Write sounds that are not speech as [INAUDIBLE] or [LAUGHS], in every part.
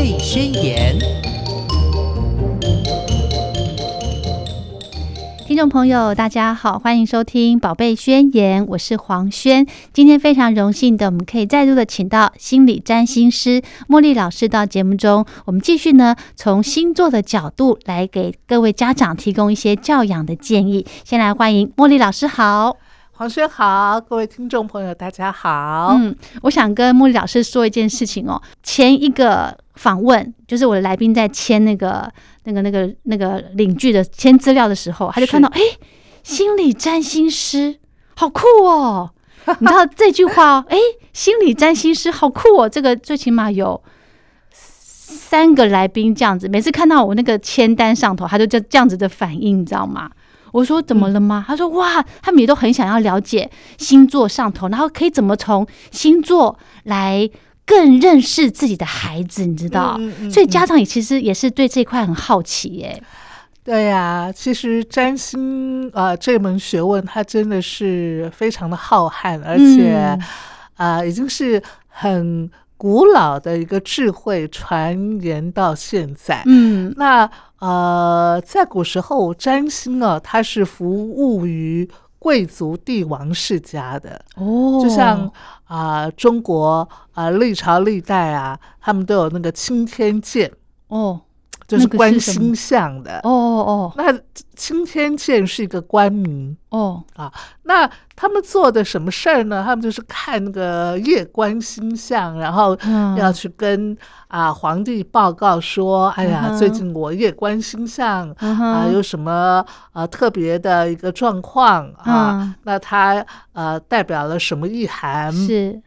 贝宣言》。听众朋友，大家好，欢迎收听《宝贝宣言》，我是黄轩。今天非常荣幸的，我们可以再度的请到心理占星师茉莉老师到节目中，我们继续呢从星座的角度来给各位家长提供一些教养的建议。先来欢迎茉莉老师，好。黄轩好，各位听众朋友，大家好。嗯，我想跟茉莉老师说一件事情哦。前一个访问，就是我的来宾在签那个、那个、那个、那个领据的签资料的时候，他就看到，哎，心理占星师，好酷哦！[LAUGHS] 你知道这句话哦，哎，心理占星师好酷哦。这个最起码有三个来宾这样子，每次看到我那个签单上头，他就这这样子的反应，你知道吗？我说怎么了吗？他说哇，他们也都很想要了解星座上头，然后可以怎么从星座来更认识自己的孩子，你知道？所以家长也其实也是对这块很好奇耶。对呀，其实占星啊这门学问，它真的是非常的浩瀚，而且啊已经是很。古老的一个智慧传言到现在，嗯，那呃，在古时候占星啊，它是服务于贵族帝王世家的。哦，就像啊，中国啊，历朝历代啊，他们都有那个青天剑。哦。就是观星象的哦哦哦，那青天剑是一个官名哦啊，那他们做的什么事儿呢？他们就是看那个夜观星象，然后要去跟啊皇帝报告说：“哎呀，最近我夜观星象啊，有什么啊特别的一个状况啊？那它呃代表了什么意涵？是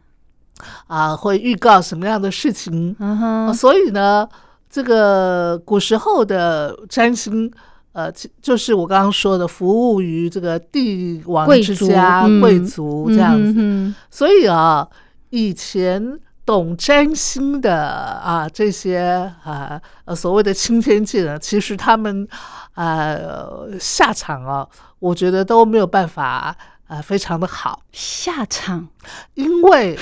啊，会预告什么样的事情？嗯哼，所以呢。”这个古时候的占星，呃，就是我刚刚说的，服务于这个帝王之家、贵族这样子。所以啊，以前懂占星的啊，这些啊，所谓的青天界呢，其实他们啊下场啊，我觉得都没有办法啊，非常的好下场，因为。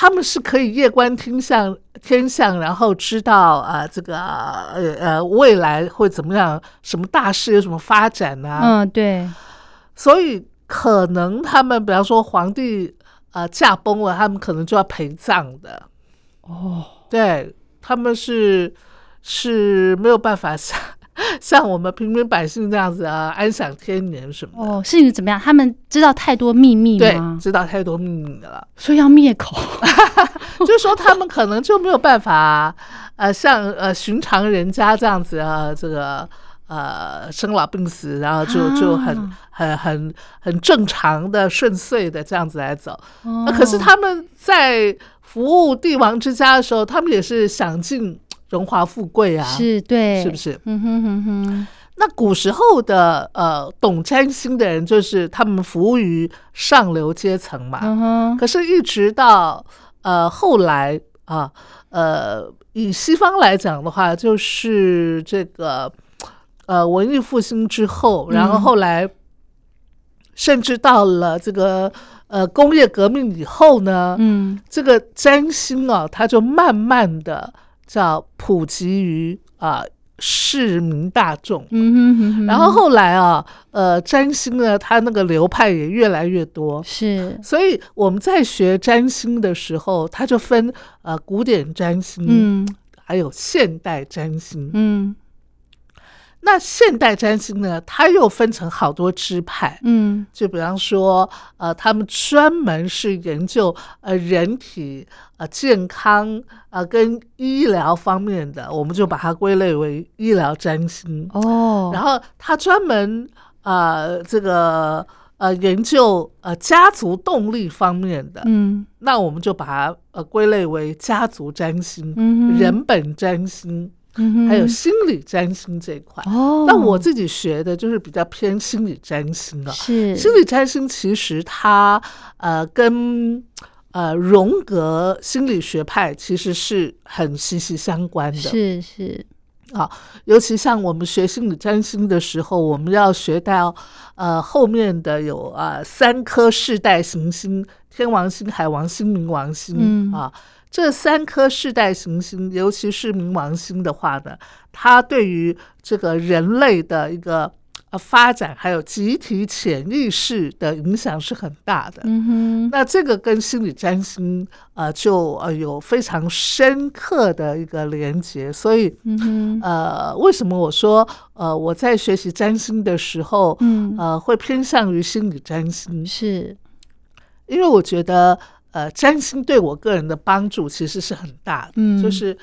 他们是可以夜观天象，天象，然后知道啊，这个呃呃未来会怎么样，什么大事有什么发展呢？嗯，对。所以可能他们，比方说皇帝啊驾崩了，他们可能就要陪葬的。哦，对，他们是是没有办法想。[LAUGHS] 像我们平民百姓这样子啊，安享天年什么的哦，事情怎么样？他们知道太多秘密吗？知道太多秘密的了，所以要灭口。[LAUGHS] [LAUGHS] 就说他们可能就没有办法，呃，像呃寻常人家这样子啊，这个呃生老病死，然后就就很很很很正常的顺遂的这样子来走。那可是他们在服务帝王之家的时候，他们也是想尽。荣华富贵啊，是对，是不是？嗯哼哼哼。那古时候的呃懂占星的人，就是他们服务于上流阶层嘛。嗯哼。可是，一直到呃后来啊，呃，以西方来讲的话，就是这个呃文艺复兴之后，然后后来甚至到了这个呃工业革命以后呢，嗯，这个占星啊，它就慢慢的。叫普及于啊市民大众，嗯哼哼，然后后来啊，呃，占星呢，它那个流派也越来越多，是，所以我们在学占星的时候，它就分呃古典占星，嗯，还有现代占星，嗯。那现代占星呢？它又分成好多支派，嗯，就比方说，呃，他们专门是研究呃人体呃健康呃跟医疗方面的，我们就把它归类为医疗占星哦。然后他专门呃这个呃研究呃家族动力方面的，嗯，那我们就把它呃归类为家族占星，嗯，人本占星。还有心理占星这一块。哦，那我自己学的就是比较偏心理占星啊。是。心理占星，其实它呃跟呃荣格心理学派其实是很息息相关的。是是啊，尤其像我们学心理占星的时候，我们要学到呃后面的有啊三颗世代行星：天王星、海王星、冥王星啊。这三颗世代行星，尤其是冥王星的话呢，它对于这个人类的一个呃发展，还有集体潜意识的影响是很大的。嗯哼，那这个跟心理占星呃就呃有非常深刻的一个连接，所以嗯哼，呃，为什么我说呃我在学习占星的时候，嗯，呃会偏向于心理占星？是，因为我觉得，呃，占星对我个人的帮助其实是很大的。嗯就是，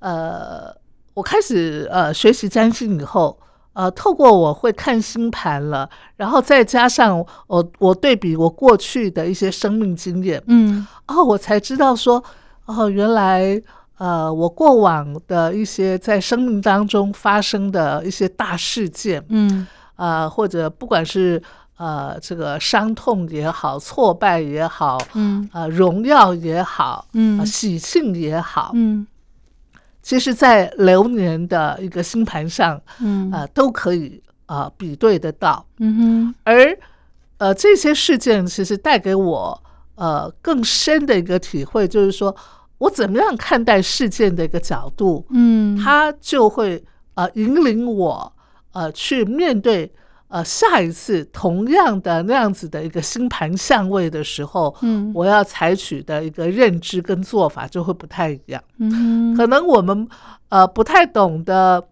呃，我开始呃学习占星以后，呃，透过我会看星盘了，然后再加上我我对比我过去的一些生命经验，嗯哦，我才知道说，哦，原来。呃，我过往的一些在生命当中发生的一些大事件，嗯呃，或者不管是呃这个伤痛也好，挫败也好，嗯呃荣耀也好，嗯呃喜庆也好，嗯其实，在流年的一个星盘上，嗯。呃都可以呃比对得到。嗯哼，而呃这些事件其实带给我呃更深的一个体会，就是说我怎么样看待事件的一个角度，嗯，它就会呃引领我呃去面对呃下一次同样的那样子的一个星盘相位的时候，嗯。我要采取的一个认知跟做法就会不太一样。嗯，可能我们呃不太懂得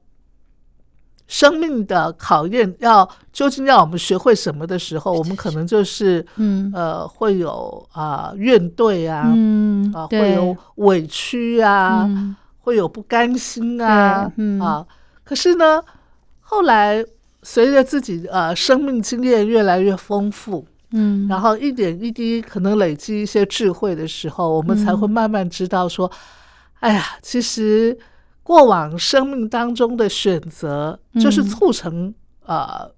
生命的考验要究竟要我们学会什么的时候，我们可能就是嗯。呃会有啊、怨怼啊，嗯啊、对。会有委屈啊。嗯。会有不甘心啊，嗯。啊，可是呢，后来随着自己呃生命经验越来越丰富，嗯，然后一点一滴可能累积一些智慧的时候，我们才会嗯慢慢知道说，哎呀，其实过往生命当中的选择，就是嗯促成呃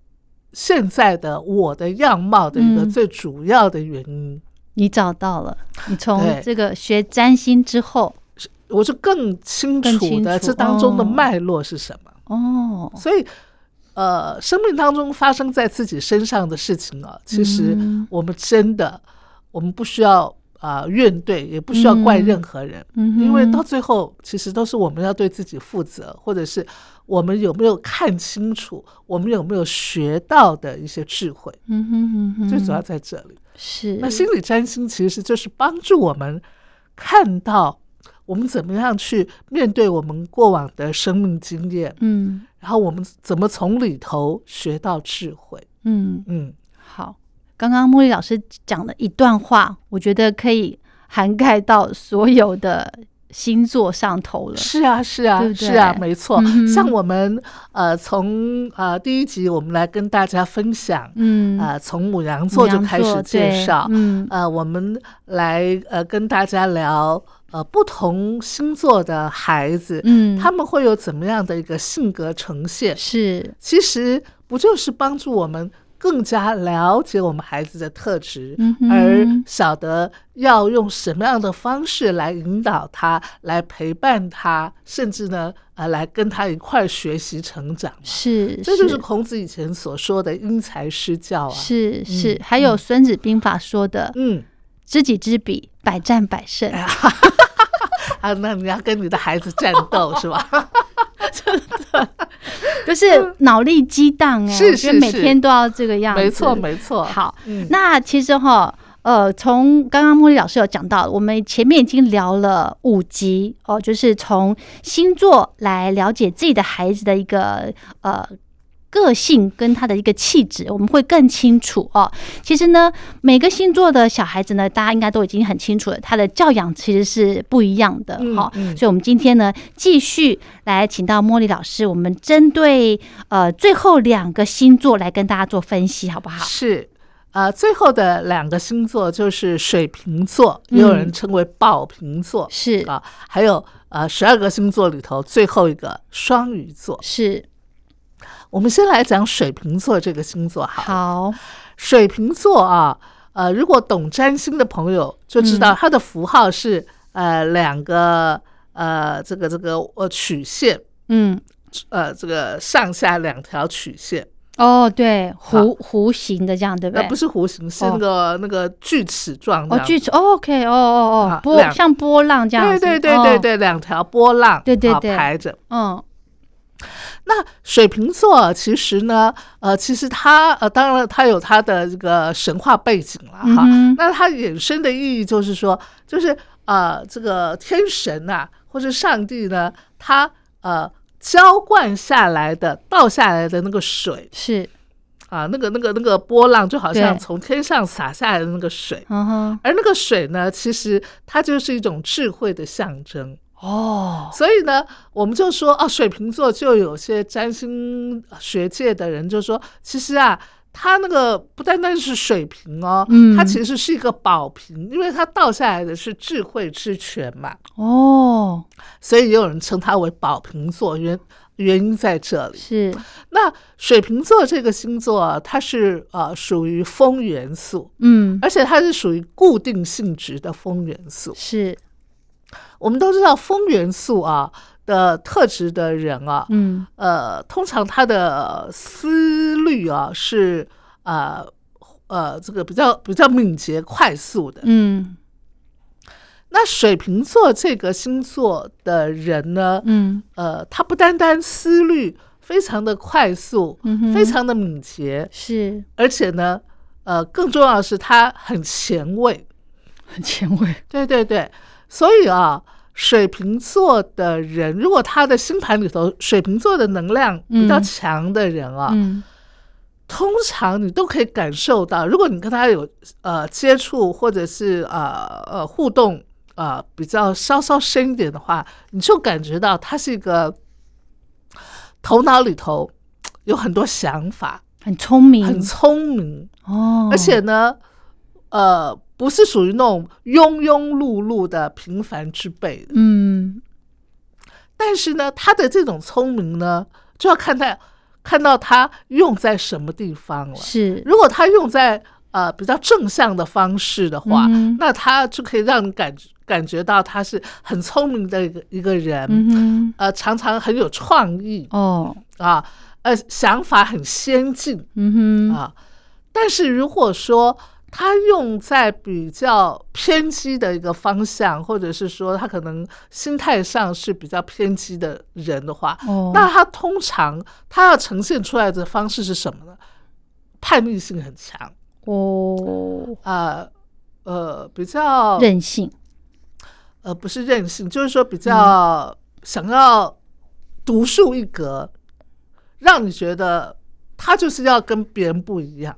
现在的我的样貌的一个嗯。最主要的原因。你找到了，你从这个学占星之后，我就更清楚的这当中的哦。脉络是什么。哦，所以，呃，生命当中发生在自己身上的事情啊，其实嗯。我们真的，我们不需要啊、怨对，也不需要怪任何人，嗯，因为到最后，其实都是我们要对自己负责，或者是我们有没有看清楚，我们有没有学到的一些智慧，嗯哼嗯哼，最主要在这里。是。那心理占星其实就是帮助我们看到我们怎么样去面对我们过往的生命经验，嗯然后我们怎么从里头学到智慧？嗯嗯，好，刚刚茉莉老师讲的一段话，我觉得可以涵盖到所有的星座上头了。是啊，是啊对，对？是啊，没错。嗯像我们呃，从呃第一集我们来跟大家分享，嗯，呃，从母羊座就开始介绍，嗯。呃，我们来呃跟大家聊呃不同星座的孩子，嗯，他们会有怎么样的一个性格呈现？是。其实不就是帮助我们更加了解我们孩子的特质，嗯而晓得要用什么样的方式来引导他，来陪伴他，甚至呢，呃，来跟他一块学习成长。是，这就是孔子以前所说的因材施教啊。是是嗯，还有《孙子兵法》说的嗯，“知己知彼，百战百胜哎，[LAUGHS] 啊，那你要跟你的孩子战斗是吧？”，[LAUGHS] [LAUGHS] 就是脑力激荡哎，是我觉得每是是天都要这个样子。没错，没错。好，嗯，那其实哈，呃，从刚刚茉莉老师有讲到，我们前面已经聊了五集哦，就是从星座来了解自己的孩子的一个呃。个性跟他的一个气质，我们会更清楚哦。其实呢，每个星座的小孩子呢，大家应该都已经很清楚了，他的教养其实是不一样的哈、嗯嗯所以，我们今天呢，继续来请到茉莉老师，我们针对呃最后两个星座来跟大家做分析，好不好？是。呃，最后的两个星座就是水瓶座，嗯也有人称为宝瓶座、是啊，还有呃十二个星座里头最后一个双鱼座。是，我们先来讲水瓶座这个星座好了。好，水瓶座啊，呃，如果懂占星的朋友就知嗯道它的符号是、呃两个呃这个这个呃曲线，嗯，呃这个上下两条曲线。哦，对，弧弧形的这样，对不对？不是弧形，是那个那个锯齿状的。哦，锯齿，OK，哦哦哦，波像波浪这样。对对对对对，两条波浪，对对对，排着。嗯，那水瓶座其实呢，呃，其实它呃，当然它有它的这个神话背景了哈。那它衍生的意义就是说，就是呃，这个天神呐，或者上帝呢，他呃。浇灌下来的倒下来的那个水。是。啊，那个那个那个波浪就好像从天上洒下来的那个水，而那个水呢，其实它就是一种智慧的象征哦。所以呢，我们就说啊，水瓶座就有些占星学界的人就说，其实啊。它那个不单单是水瓶哦，它其实是一个宝瓶，因为它倒下来的是智慧之泉嘛。哦，所以也有人称它为宝瓶座，原原因在这里。是那水瓶座这个星座，它是呃属于风元素，嗯，而且它是属于固定性质的风元素。是我们都知道风元素啊。的特质的人啊，嗯，呃，通常他的思虑啊是呃呃这个比较比较敏捷快速的，嗯。那水瓶座这个星座的人呢，嗯，呃，他不单单思虑非常的快速，嗯，非常的敏捷，是，而且呢，呃，更重要的是他很前卫，很前卫，对对对，所以啊。水瓶座的人，如果他的星盘里头水瓶座的能量比较强的人啊，通常你都可以感受到，如果你跟他有呃接触或者是呃呃互动啊比较稍稍深一点的话，你就感觉到他是一个头脑里头有很多想法，很聪明，很聪明哦，而且呢，呃。不是属于那种庸庸碌碌的平凡之辈的，嗯，但是呢，他的这种聪明呢，就要看他看到他用在什么地方了。是，如果他用在呃比较正向的方式的话，那他就可以让你感感觉到他是很聪明的一个一个人，嗯呃，常常很有创意哦，啊，呃，想法很先进，嗯哼。啊，但是如果说。他用在比较偏激的一个方向，或者是说他可能心态上是比较偏激的人的话，那他通常他要呈现出来的方式是什么呢？叛逆性很强。哦，啊呃，比较任性，呃，不是任性，就是说比较想要独树一格，让你觉得他就是要跟别人不一样。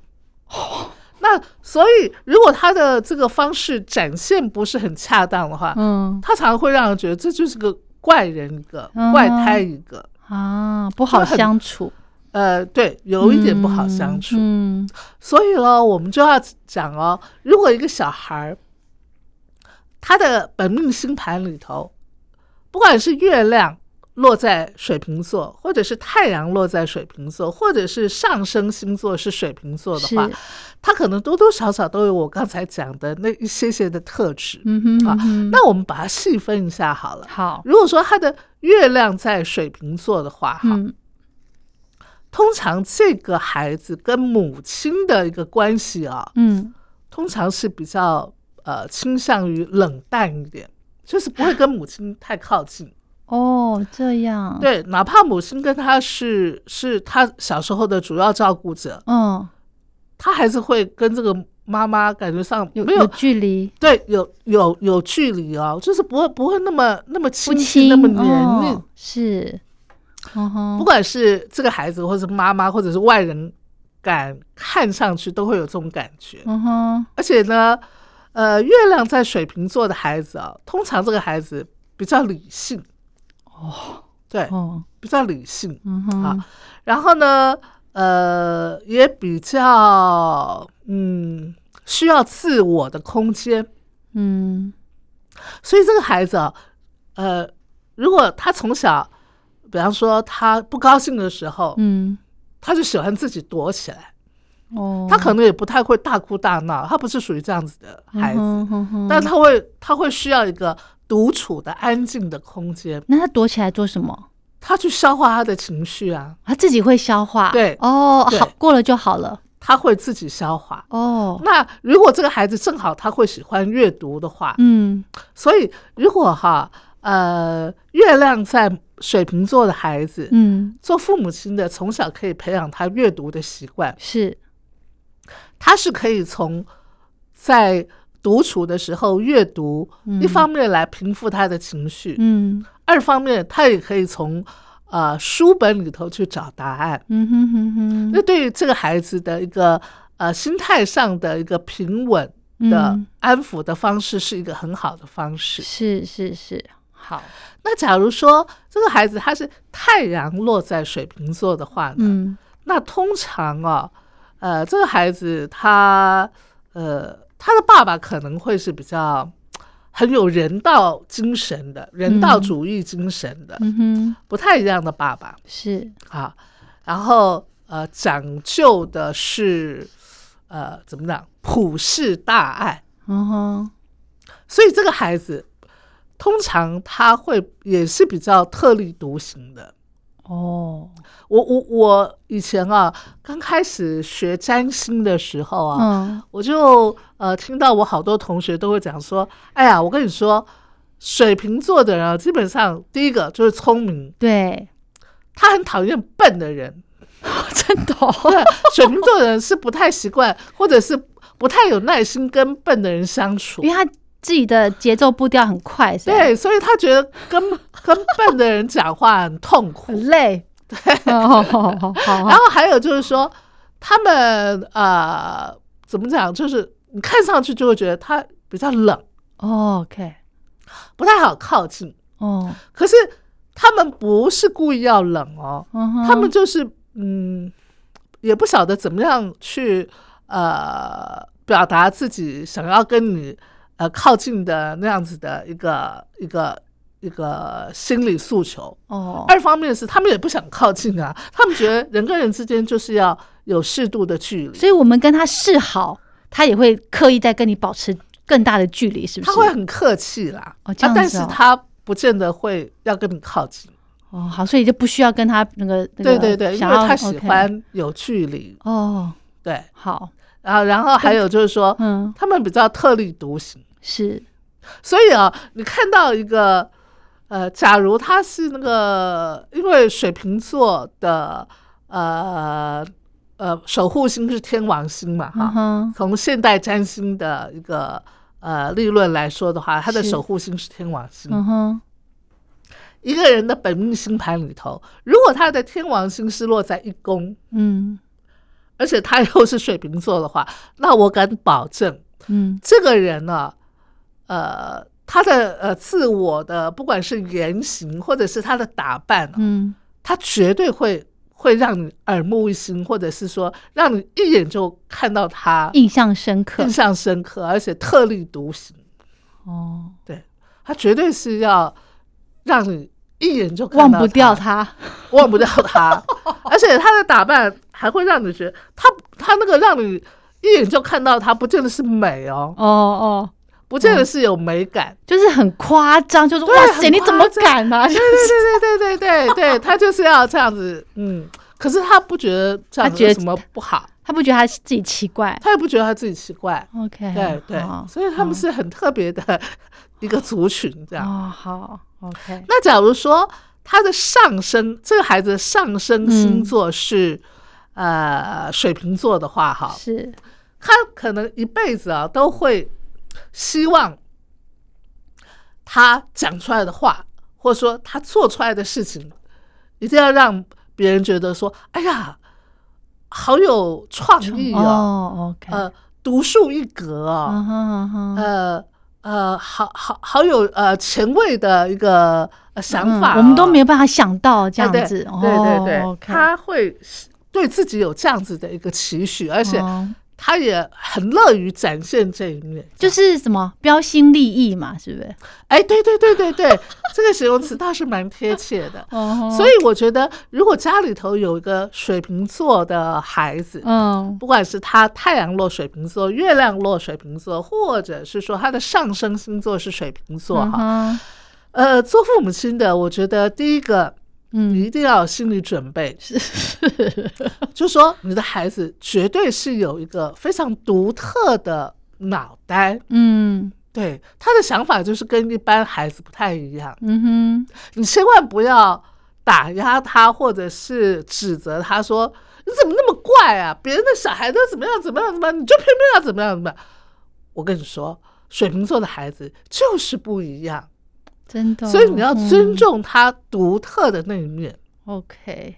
[LAUGHS] 那所以，如果他的这个方式展现不是很恰当的话，嗯，他常常会让人觉得这就是个怪人一个怪胎一个啊，不好相处。呃，对，有一点不好相处。嗯，所以呢，我们就要讲哦，如果一个小孩儿他的本命星盘里头，不管是月亮。落在水瓶座，或者是太阳落在水瓶座，或者是上升星座是水瓶座的话，他可能多多少少都有我刚才讲的那一些些的特质。嗯哼，啊，那我们把它细分一下好了。好，如果说他的月亮在水瓶座的话，哈，通常这个孩子跟母亲的一个关系啊，嗯，通常是比较呃倾向于冷淡一点，就是不会跟母亲太靠近。哦，这样。对，哪怕母亲跟他是是他小时候的主要照顾者，嗯，他还是会跟这个妈妈感觉上有没有距离，对，有有有距离哦，就是不会不会那么那么亲近，那么黏腻，是，不管是这个孩子，或者是妈妈，或者是外人，感看上去都会有这种感觉，嗯哼，而且呢，呃，月亮在水瓶座的孩子啊，通常这个孩子比较理性。哦，对，哦，比较理性，嗯哼，啊，然后呢，呃，也比较，嗯，需要自我的空间，嗯，所以这个孩子啊，呃，如果他从小，比方说他不高兴的时候，嗯，他就喜欢自己躲起来，哦，他可能也不太会大哭大闹，他不是属于这样子的孩子，但他会，他会需要一个。独处的安静的空间，那他躲起来做什么？他去消化他的情绪啊，他自己会消化。对。哦，好过了就好了。他会自己消化。哦，那如果这个孩子正好他会喜欢阅读的话，嗯。所以如果哈呃月亮在水瓶座的孩子，嗯，做父母亲的从小可以培养他阅读的习惯，是，他是可以从在独处的时候阅读，嗯。一方面来平复他的情绪，嗯。二方面他也可以从呃书本里头去找答案。嗯哼哼哼，那对于这个孩子的一个呃心态上的一个平稳的嗯。安抚的方式，是一个很好的方式。是是是，好，那假如说这个孩子他是太阳落在水瓶座的话呢，嗯。那通常啊，呃，这个孩子他呃他的爸爸可能会是比较很有人道精神的，人道主义精神的，嗯。哼，不太一样的爸爸。是，啊。然后呃，讲究的是呃怎么讲普世大爱，嗯哼，所以这个孩子通常他会也是比较特立独行的。哦，我我我以前啊，刚开始学占星的时候啊，嗯。我就呃听到我好多同学都会讲说，哎呀，我跟你说，水瓶座的人啊，基本上第一个就是聪明，对，他很讨厌笨的人。真的哦，水瓶座的人是不太习惯，或者是不太有耐心跟笨的人相处。因。为他自己的节奏步调很快，是，对，所以他觉得跟 [LAUGHS] 跟笨的人讲话很痛苦。很累，对，然后还有就是说，他们呃怎么讲，就是你看上去就会觉得他比较冷，哦，OK，不太好靠近。哦，可是他们不是故意要冷哦，他们就是嗯，也不晓得怎么样去呃表达自己想要跟你呃靠近的那样子的一个一个一个心理诉求。哦，二方面是他们也不想靠近啊，他们觉得人跟人之间就是要有适度的距离，所以我们跟他示好，他也会刻意在跟你保持更大的距离，是不是？他会很客气啦，哦这样啊，但是他不见得会要跟你靠近。哦，好，所以就不需要跟他那个那个对对对，因为他喜欢有距离。哦，对，好，然后然后还有就是说，嗯，他们比较特立独行，是，所以啊，你看到一个呃，假如他是那个，因为水瓶座的呃呃守护星是天王星嘛，哈、从现代占星的一个呃立论来说的话，他的守护星是天王星。嗯哼，一个人的本命星盘里头，如果他的天王星是落在一宫，嗯而且他又是水瓶座的话，[LAUGHS] 那我敢保证，嗯。这个人呢、呃，他的呃自我的不管是言行或者是他的打扮、啊，嗯，他绝对会会让你耳目一新，或者是说让你一眼就看到他印象深刻。印，象深刻，而且特立独行。哦，对他绝对是要让你一眼就看忘不掉他，忘不掉他，[LAUGHS] 而且他的打扮还会让你觉得他他那个让你一眼就看到他，不见得是美哦，哦哦，不见得是有美感。就是很夸张，就是哇塞，你怎么敢呢？对对对对对对对，他就是要这样子，嗯。可是他不觉得这样子有什么不好，他不觉得他自己奇怪？他也不觉得他自己奇怪，？OK，对对好，所以他们是很特别的一个族群，这样。哦，好，OK，那假如说他的上升，这个孩子的上升星座是、呃水瓶座的话，哈，是，他可能一辈子啊都会希望他讲出来的话，或者说他做出来的事情，一定要让别人觉得说：“哎呀，好有创意哦，哦，OK，呃，独树一格。哦，呃呃，好好好有呃前卫的一个、呃、想法、嗯我们都没有办法想到这样子，对对对，他会对自己有这样子的一个期许，而且哦他也很乐于展现这一面，就是什么标新立异嘛，是不是？哎，对对对对对，[LAUGHS] 这个形容词倒是蛮贴切的。[LAUGHS] 哦。所以我觉得，如果家里头有一个水瓶座的孩子，嗯。不管是他太阳落水瓶座、月亮落水瓶座，或者是说他的上升星座是水瓶座哈，嗯呃，做父母亲的，我觉得第一个你一定要有心理准备，是，[LAUGHS] 就说你的孩子绝对是有一个非常独特的脑袋，嗯，对，他的想法就是跟一般孩子不太一样，嗯哼，你千万不要打压他，或者是指责他说你怎么那么怪啊？别人的小孩都怎么样怎么样怎么样，你就偏偏要怎么样怎么样？我跟你说，水瓶座的孩子就是不一样。真的，所以你要尊重他独特的那一面，OK。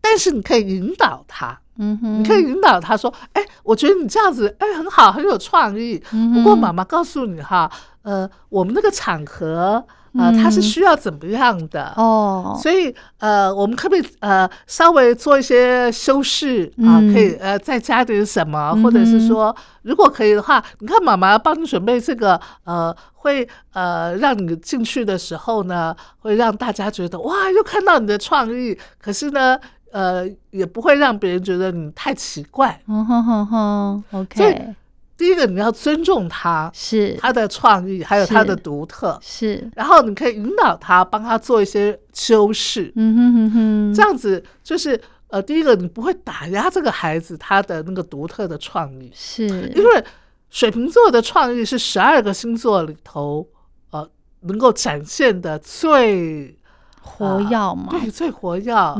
但是你可以引导他，嗯哼，你可以引导他说：“哎，我觉得你这样子，哎，很好，很有创意。不过妈妈告诉你哈，呃，我们那个场合。”啊，它是需要怎么样的哦？所以呃，我们可不可以呃稍微做一些修饰啊？可以呃再加点什么，或者是说，如果可以的话，你看妈妈帮你准备这个呃，会呃让你进去的时候呢，会让大家觉得哇，又看到你的创意。可是呢，呃，也不会让别人觉得你太奇怪。嗯哼哼哼，OK。第一个，你要尊重他，是。他的创意，还有他的独特，是。然后你可以引导他，帮他做一些修饰，嗯哼哼哼，这样子就是呃，第一个你不会打压这个孩子他的那个独特的创意，是。因为水瓶座的创意是十二个星座里头呃能够展现的最活跃嘛，对，最活跃啊，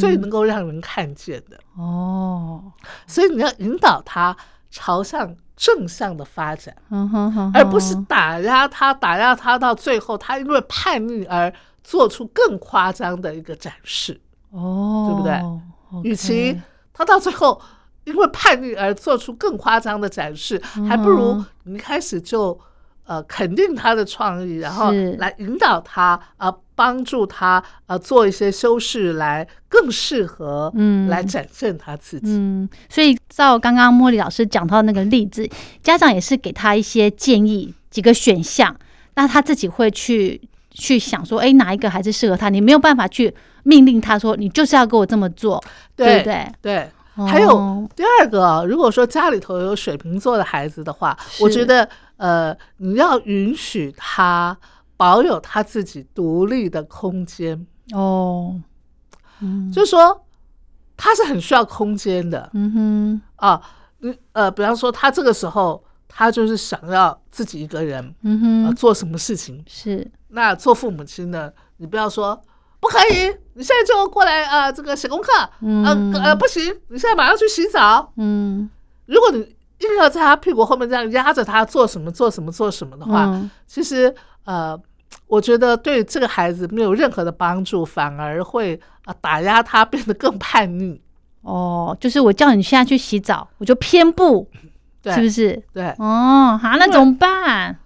最能够让人看见的。哦，所以你要引导他朝向。正向的发展，而不是打压他，打压他到最后，他因为叛逆而做出更夸张的一个展示，哦，对不对？与其他到最后因为叛逆而做出更夸张的展示，还不如你一开始就。呃，肯定他的创意，然后来引导他，呃，帮助他，呃，做一些修饰，来更适合，嗯，来展现他自己。嗯，所以照刚刚茉莉老师讲到那个例子，家长也是给他一些建议，几个选项，那他自己会去去想说，哎，哪一个孩子适合他？你没有办法去命令他说，你就是要给我这么做，对不对？对。还有第二个，如果说家里头有水瓶座的孩子的话，我觉得呃，你要允许他保有他自己独立的空间哦，嗯，就是说他是很需要空间的，嗯哼啊，你呃，比方说他这个时候他就是想要自己一个人，嗯哼，做什么事情是那做父母亲的，你不要说。不可以！你现在就过来啊，这个写功课。嗯呃，不行！你现在马上去洗澡。嗯，如果你硬要在他屁股后面这样压着他做什么做什么做什么的话，其实呃，我觉得对这个孩子没有任何的帮助，反而会啊打压他，变得更叛逆。哦，就是我叫你现在去洗澡，我就偏不，是不是？对。哦，好，那怎么办？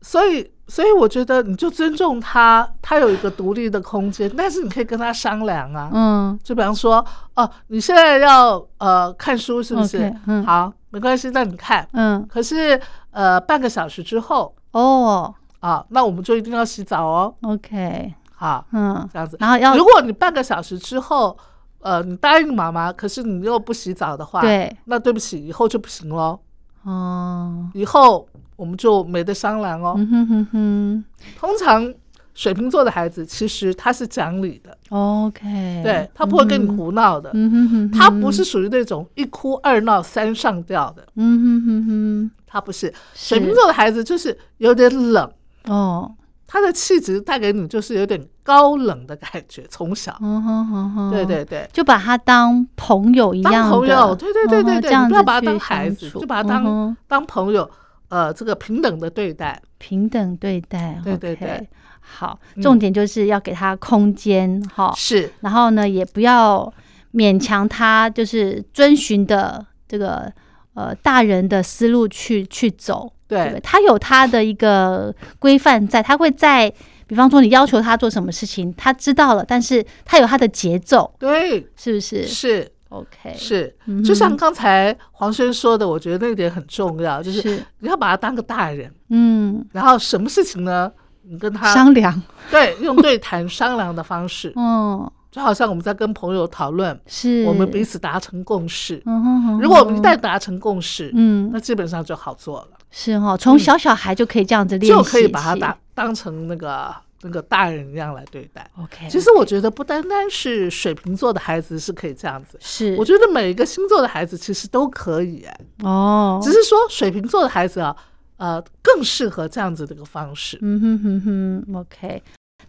所以。所以我觉得你就尊重他，他有一个独立的空间，但是你可以跟他商量啊。嗯，就比方说，哦，你现在要呃看书是不是？嗯，好，没关系，那你看。嗯，可是呃半个小时之后哦，啊，那我们就一定要洗澡哦。OK，好，嗯，这样子。然后要，如果你半个小时之后，呃，你答应妈妈，可是你又不洗澡的话，对，那对不起，以后就不行喽。哦，以后。我们就没得商量哦。嗯哼哼哼。通常水瓶座的孩子其实他是讲理的。OK。对他不会跟你胡闹的。嗯哼哼。他不是属于那种一哭二闹三上吊的。嗯哼哼哼。他不是水瓶座的孩子，就是有点冷。哦。他的气质带给你就是有点高冷的感觉。从小。嗯哼哼哼。对对对。就把他当朋友一样。当朋友。对对对对对。不要把他当孩子，就把他当当朋友。呃，这个平等的对待，平等对待，对对对，好，重点就是要给他空间，哈，是，然后呢，也不要勉强他，就是遵循的这个呃大人的思路去去走，对，他有他的一个规范在，他会在，比方说你要求他做什么事情，他知道了，但是他有他的节奏，对，是不是？是。OK，是，就像刚才黄轩说的，我觉得那点很重要，就是。你要把他当个大人，嗯，然后什么事情呢？你跟他商量，对，用对谈商量的方式，嗯，就好像我们在跟朋友讨论，是我们彼此达成共识。嗯如果我们一旦达成共识，嗯，那基本上就好做了。是哈，从小小孩就可以这样子练习，就可以把他当当成那个那个大人一样来对待。OK，其实我觉得不单单是水瓶座的孩子是可以这样子，是我觉得每一个星座的孩子其实都可以哎、哦，只是说水瓶座的孩子啊，呃，更适合这样子的一个方式。嗯哼哼哼，OK。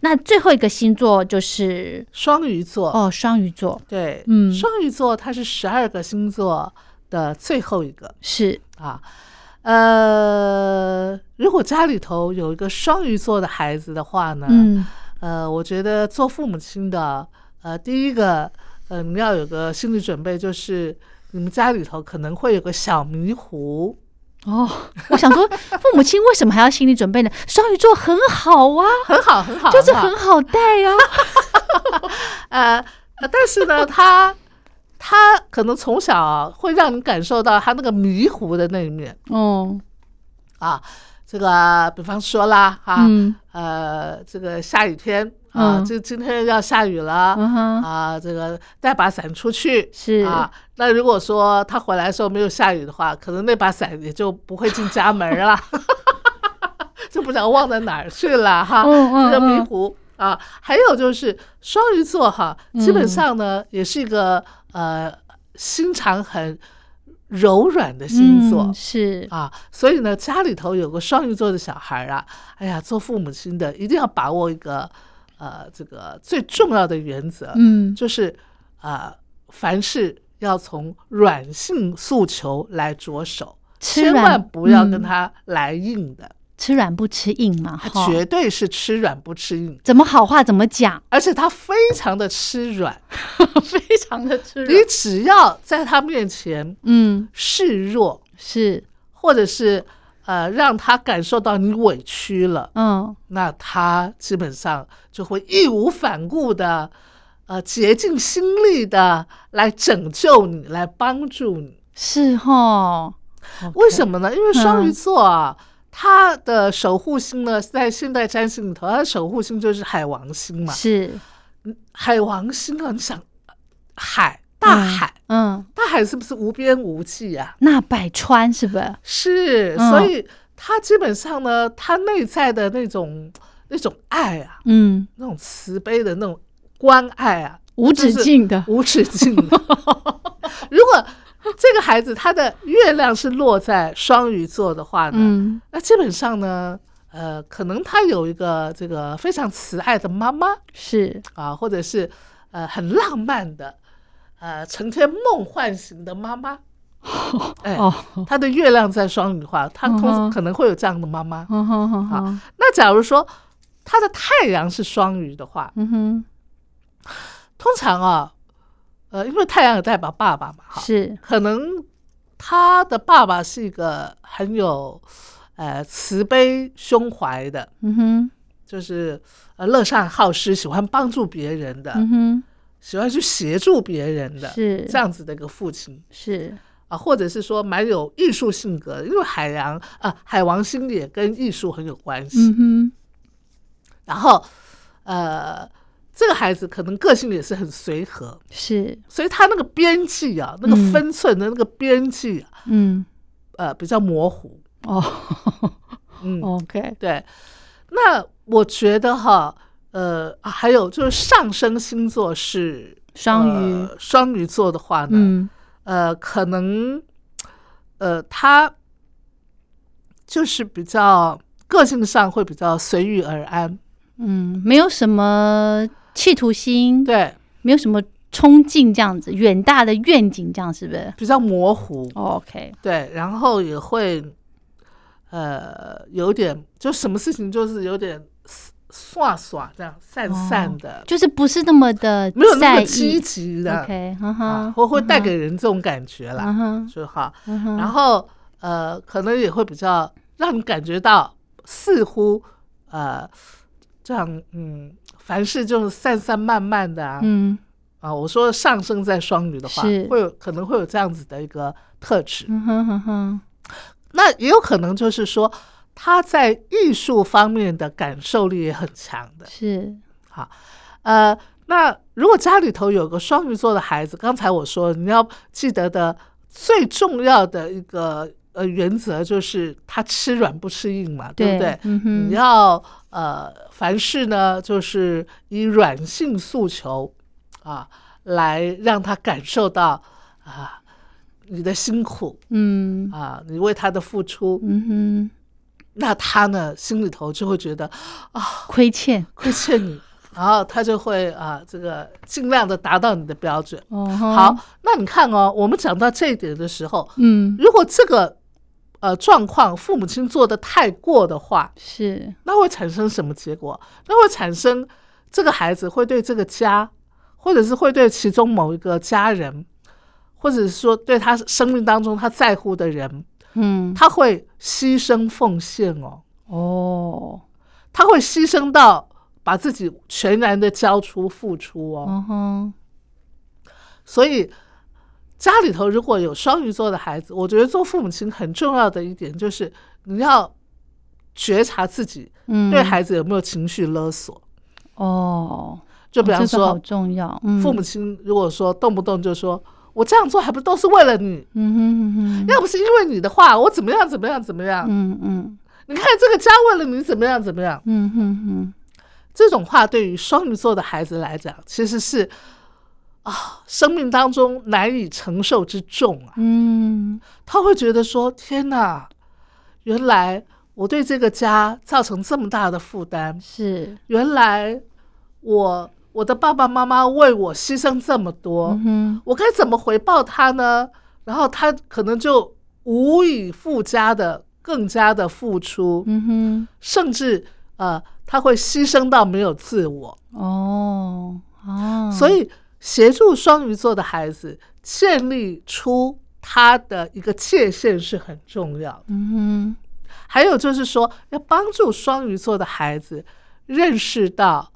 那最后一个星座就是双鱼座，哦，双鱼座。对，嗯。双鱼座它是十二个星座的最后一个。是。啊。呃，如果家里头有一个双鱼座的孩子的话呢，嗯。呃，我觉得做父母亲的，呃，第一个，呃，你要有个心理准备，就是你们家里头可能会有个小迷糊。哦，我想说，父母亲为什么还要心理准备呢？[LAUGHS] 双鱼座很好啊，很好，很好，就是很好带啊。[LAUGHS] 呃，呃但是呢，[LAUGHS] 他他可能从小啊会让你感受到他那个迷糊的那一面哦，啊。这个，比方说啦，哈、嗯呃，这个下雨天啊，嗯这今天要下雨了、啊，这个带把伞出去是啊。那如果说他回来的时候没有下雨的话，可能那把伞也就不会进家门了，[LAUGHS] 就不知道忘在哪儿去了哈。这个迷嗯糊啊，还有就是双鱼座哈，基嗯本上呢、也是一个呃心肠很柔软的星座。嗯是啊，所以呢，家里头有个双鱼座的小孩啊，哎呀，做父母亲的一定要把握一个呃这个最重要的原则，嗯。就是啊、凡事要从软性诉求来着手，千万不要跟嗯。他来硬的，吃软不吃硬嘛，他，绝对是吃软不吃硬，怎么好话怎么讲，而且他非常的吃软，[LAUGHS] 非常的吃软。你只要在他面前嗯。示弱，是。或者是呃让他感受到你委屈了。嗯那他基本上就会义无反顾的，呃，竭尽心力的来拯救你，来帮助你。是哈，为什么呢？因为双鱼嗯座啊，他的守护星呢，在现代占星里头，他的守护星就是海王星嘛。是海王星啊，你想，海，大海，嗯，大海是不是无边无际啊？那百川是不是？是，嗯。所以他基本上呢，他内在的那种那种爱啊，嗯，那种慈悲的那种关爱啊，无止境的，无止境的。[LAUGHS] 如果这个孩子他的月亮是落在双鱼座的话呢，嗯。那基本上呢，呃，可能他有一个这个非常慈爱的妈妈。是。啊，或者是呃很浪漫的，呃，成天梦幻型的妈妈。[LAUGHS] 哎，哦，他的月亮在双鱼的话，他通可能会有这样的妈妈。哼哼哼。哼，那假如说他的太阳是双鱼的话，嗯哼，通常啊，呃，因为太阳也代表爸爸嘛，哈，是。可能他的爸爸是一个很有呃慈悲胸怀的，嗯哼，就是呃乐善好施，喜欢帮助别人的，嗯哼，喜欢去协助别人的，是。这样子的一个父亲。是，啊，或者是说蛮有艺术性格的，因为海洋啊、海王星也跟艺术很有关系。嗯哼，然后呃，这个孩子可能个性也是很随和，是，所以他那个边际啊，那个嗯分寸的那个边际啊，嗯，呃，比较模糊。哦。嗯，，[LAUGHS] OK，对。那我觉得哈，呃，还有就是上升星座是双鱼呃双鱼座的话呢，嗯呃，可能呃，他就是比较个性上会比较随遇而安，嗯，没有什么企图心，对，没有什么冲劲，这样子，远大的愿景，这样是不是比较模糊，？OK，对，然后也会呃有点就什么事情就是有点耍耍这样散散的，就是不是那么的没有那么积极的。OK，哈啊哈，或会带给人这种感觉啦，嗯哼，就好。然后呃，可能也会比较让你感觉到似乎呃这样嗯，凡事就是散散漫漫的啊。嗯啊，我说上升在双鱼的话，会有可能会有这样子的一个特质。嗯哼哼哼，那也有可能就是说他在艺术方面的感受力也很强的。是，好呃，那如果家里头有个双鱼座的孩子，刚才我说你要记得的最重要的一个呃原则就是他吃软不吃硬嘛，对不对？嗯你要呃凡事呢就是以软性诉求啊来让他感受到啊你的辛苦，嗯。啊你为他的付出，嗯哼，那他呢心里头就会觉得啊亏欠亏欠你。[LAUGHS] 然后他就会啊，这个尽量的达到你的标准。哦，好，那你看哦，我们讲到这一点的时候，嗯，如果这个呃状况父母亲做的太过的话，是，那会产生什么结果？那会产生这个孩子会对这个家，或者是会对其中某一个家人，或者是说对他生命当中他在乎的人，嗯，他会牺牲奉献哦，哦，他会牺牲到把自己全然的交出付出哦。嗯哼，所以家里头如果有双鱼座的孩子，我觉得做父母亲很重要的一点就是你要觉察自己嗯，对孩子有没有情绪勒索。哦，就比方说，重要，嗯，父母亲如果说动不动就说我这样做还不都是为了你，嗯哼嗯哼，要不是因为你的话，我怎么样怎么样怎么样？嗯嗯。你看这个家为了你怎么样怎么样？嗯哼哼，这种话对于双鱼座的孩子来讲，其实是啊，生命当中难以承受之重啊。嗯。他会觉得说：“天哪，原来我对这个家造成这么大的负担，是，原来我我的爸爸妈妈为我牺牲这么多，嗯，我该怎么回报他呢？”然后他可能就无以复加的更加的付出，甚至呃，他会牺牲到没有自我。哦哦，所以，协助双鱼座的孩子建立出他的一个界限是很重要的。嗯还有就是说，要帮助双鱼座的孩子认识到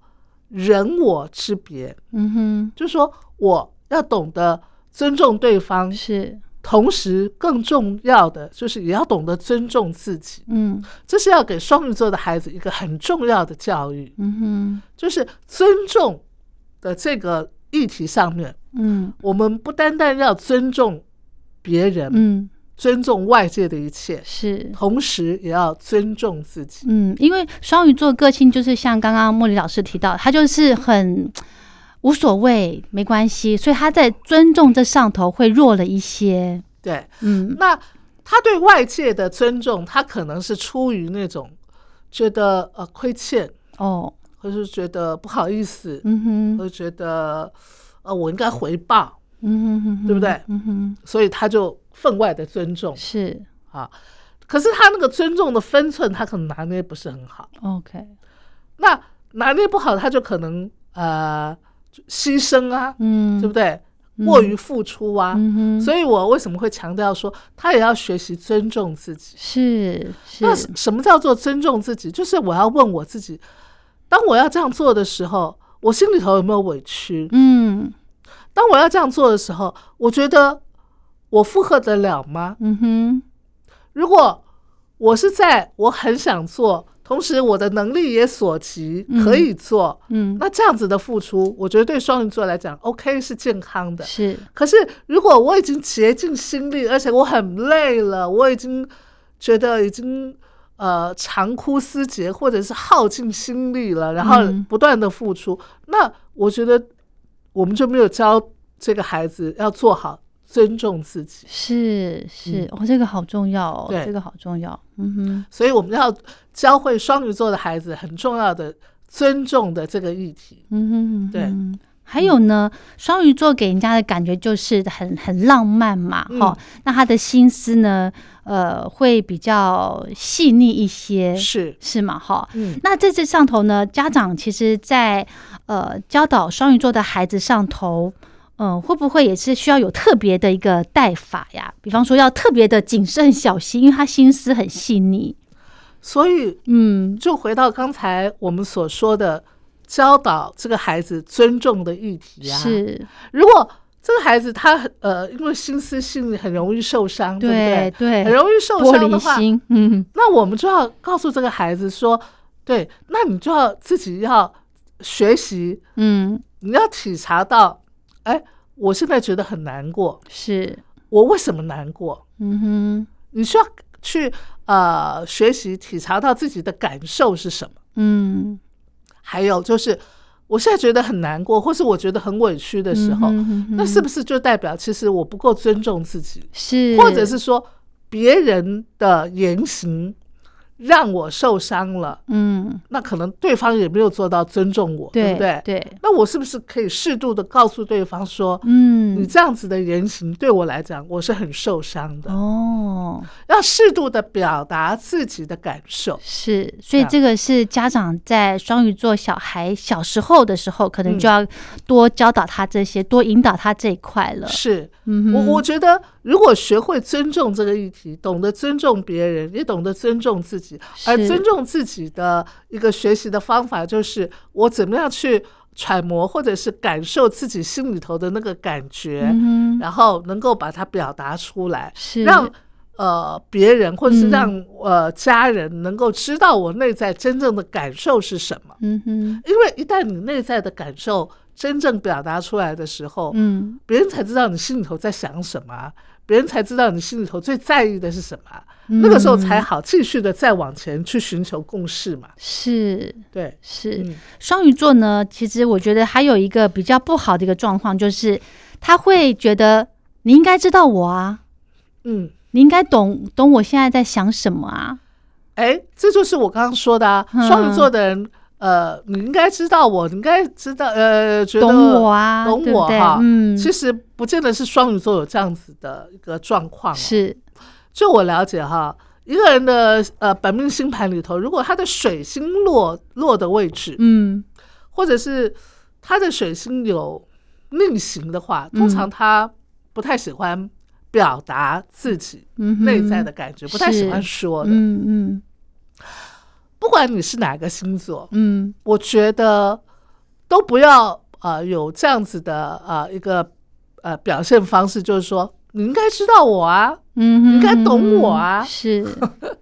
人我之别，嗯哼，就是说我要懂得尊重对方，是，同时更重要的就是也要懂得尊重自己。嗯。这是要给双鱼座的孩子一个很重要的教育，嗯哼，就是尊重的这个议题上面，嗯。我们不单单要尊重别人，嗯，尊重外界的一切，是。同时也要尊重自己。嗯，因为双鱼座个性就是像刚刚茉莉老师提到，他就是很无所谓，没关系，所以他在尊重这上头会弱了一些。对，嗯那他对外界的尊重，他可能是出于那种觉得呃亏欠，哦，或是觉得不好意思，嗯哼，或者觉得呃我应该回报，嗯哼哼哼，对不对嗯哼，所以他就分外的尊重是啊。可是他那个尊重的分寸，他可能拿捏不是很好。OK，那拿捏不好，他就可能呃牺牲啊，嗯，对不对？过于付出啊。嗯，所以我为什么会强调说，他也要学习尊重自己？是那，什么叫做尊重自己？就是我要问我自己，当我要这样做的时候，我心里头有没有委屈？嗯当我要这样做的时候，我觉得我负荷得了吗？嗯哼，如果我是在我很想做，同时我的能力也所及，嗯。可以做，嗯，那这样子的付出，我觉得对双鱼座来讲，OK 是健康的。是，可是如果我已经竭尽心力，而且我很累了，我已经觉得已经呃长枯思竭，或者是耗尽心力了，然后嗯不断的付出，那我觉得我们就没有教这个孩子要做好尊重自己。是是，哦，这个好重要哦，这个好重要，嗯哼，所以我们要教会双鱼座的孩子很重要的尊重的这个议题。嗯哼，对。嗯还有呢，双鱼座给人家的感觉就是很很浪漫嘛，嗯。哈、那他的心思呢，呃，会比较细腻一些，是，是嘛？哈，嗯，那在这上头呢，家长其实在呃教导双鱼座的孩子上头，嗯、会不会也是需要有特别的一个带法呀？比方说要特别的谨慎小心，因为他心思很细腻。所以嗯，就回到刚才我们所说的教导这个孩子尊重的议题啊。，是，如果这个孩子他呃因为心思细腻很容易受伤，对不对对？很容易受伤的话，嗯，那我们就要告诉这个孩子说，对，那你就要自己要学习，嗯，你要体察到，哎，我现在觉得很难过，是，我为什么难过？嗯哼，你需要去呃学习体察到自己的感受是什么。嗯，还有就是，我现在觉得很难过，或是我觉得很委屈的时候，嗯哼哼哼那是不是就代表其实我不够尊重自己，是，或者是说别人的言行让我受伤了？嗯，那可能对方也没有做到尊重我，对对不对？对，那我是不是可以适度的告诉对方说，嗯，你这样子的言行对我来讲，我是很受伤的，哦，要适度的表达自己的感受。是，所以这个是家长在双鱼座小孩小时候的时候，可能嗯就要多教导他这些，多引导他这一块了。是嗯，我我觉得，如果学会尊重这个议题，懂得尊重别人，也懂得尊重自己，而尊重自己的一个学习的方法，就是我怎么样去揣摩或者是感受自己心里头的那个感觉，嗯，然后能够把它表达出来，是。让呃别人或者是嗯。让、呃家人能够知道我内在真正的感受是什么。嗯哼，因为一旦你内在的感受真正表达出来的时候，嗯，别人才知道你心里头在想什么啊，别人才知道你心里头最在意的是什么啊，那个时候才嗯好继续的再往前去寻求共识嘛。是对，是。嗯双鱼座呢，其实我觉得还有一个比较不好的一个状况，就是他会觉得你应该知道我啊，嗯，你应该懂懂我现在在想什么啊。哎，这就是我刚刚说的啊，嗯双鱼座的人，呃，你应该知道我，你应该知道，呃，觉得懂我啊，懂我哈嗯，其实不见得是双鱼座有这样子的一个状况、哦。是，就我了解哈，一个人的呃本命星盘里头，如果他的水星落落的位置，嗯。或者是他的水星有逆行的话，嗯。通常他不太喜欢表达自己嗯，内在的感觉，不太喜欢说的。嗯嗯不管你是哪个星座，嗯。我觉得都不要呃有这样子的呃一个呃表现方式，就是说你应该知道我啊，嗯哼，应该懂我啊。是，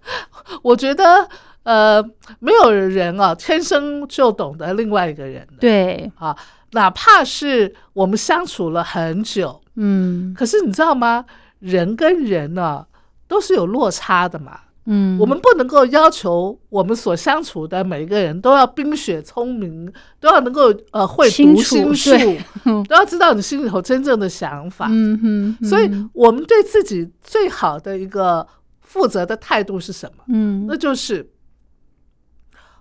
[LAUGHS] 我觉得呃没有人啊天生就懂得另外一个人的。对，啊，哪怕是我们相处了很久，嗯。可是你知道吗？人跟人呢、都是有落差的嘛。嗯，我们不能够要求我们所相处的每一个人都要冰雪聪明，[LAUGHS] 都要能够呃会读心术，[LAUGHS] 都要知道你心里头真正的想法。嗯哼，所以嗯，我们对自己最好的一个负责的态度是什么？嗯那就是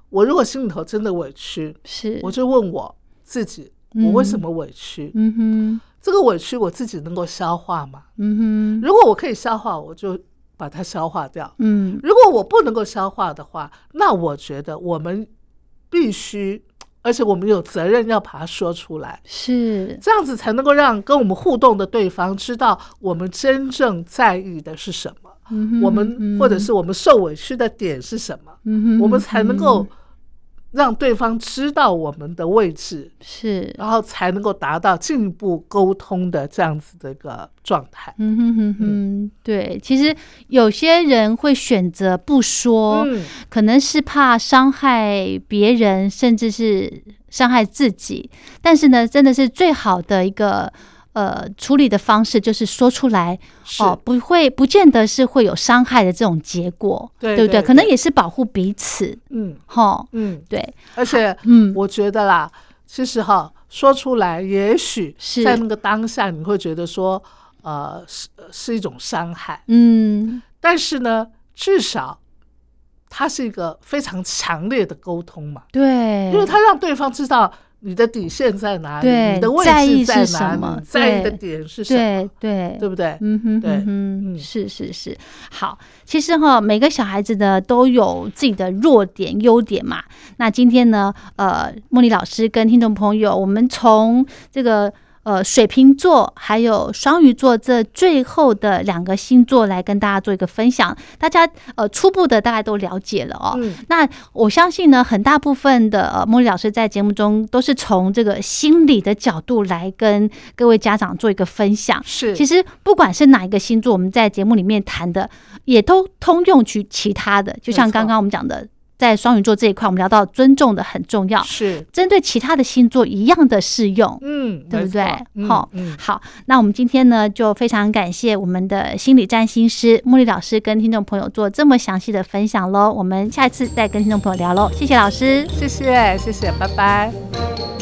我如果心里头真的委屈，是，我就问我自己，我为什么委屈？嗯哼这个委屈我自己能够消化吗？嗯哼如果我可以消化，我就把它消化掉。嗯。如果我不能够消化的话，那我觉得我们必须，而且我们有责任要把它说出来，是，这样子才能够让跟我们互动的对方知道我们真正在意的是什么，嗯我们或者是我们受委屈的点是什么，嗯，我们才能够嗯让对方知道我们的位置，是，然后才能够达到进一步沟通的这样子的一个状态。嗯哼哼哼，对，其实有些人会选择不说，嗯，可能是怕伤害别人，甚至是伤害自己。但是呢，真的是最好的一个呃处理的方式，就是说出来哦，不会不见得是会有伤害的这种结果，对不对？对可能也是保护彼此，嗯。哈、嗯，对，而且嗯，我觉得啦，其实哈说出来，也许是。在那个当下你会觉得说，呃，是是一种伤害，嗯，但是呢，至少它是一个非常强烈的沟通嘛，对，因为它让对方知道你的底线在哪里，对你的位置在是什么哪里，在意的点是什么，对对对。不对？嗯哼对嗯。是是是，好，其实哈，每个小孩子的都有自己的弱点、优点嘛。那今天呢，呃，茉莉老师跟听众朋友，我们从这个呃水瓶座还有双鱼座这最后的两个星座来跟大家做一个分享，大家呃初步的大概都了解了哦。嗯，那我相信呢，很大部分的呃，茉莉老师在节目中都是从这个心理的角度来跟各位家长做一个分享。是，其实不管是哪一个星座，我们在节目里面谈的，也都通用去其他的。就像刚刚我们讲的，在双鱼座这一块，我们聊到尊重的很重要，是针对其他的星座一样的适用，嗯，对不对？好，嗯，好，那我们今天呢，就非常感谢我们的心理占星师茉莉老师跟听众朋友做这么详细的分享喽。我们下一次再跟听众朋友聊喽，谢谢老师，谢谢，谢谢，拜拜。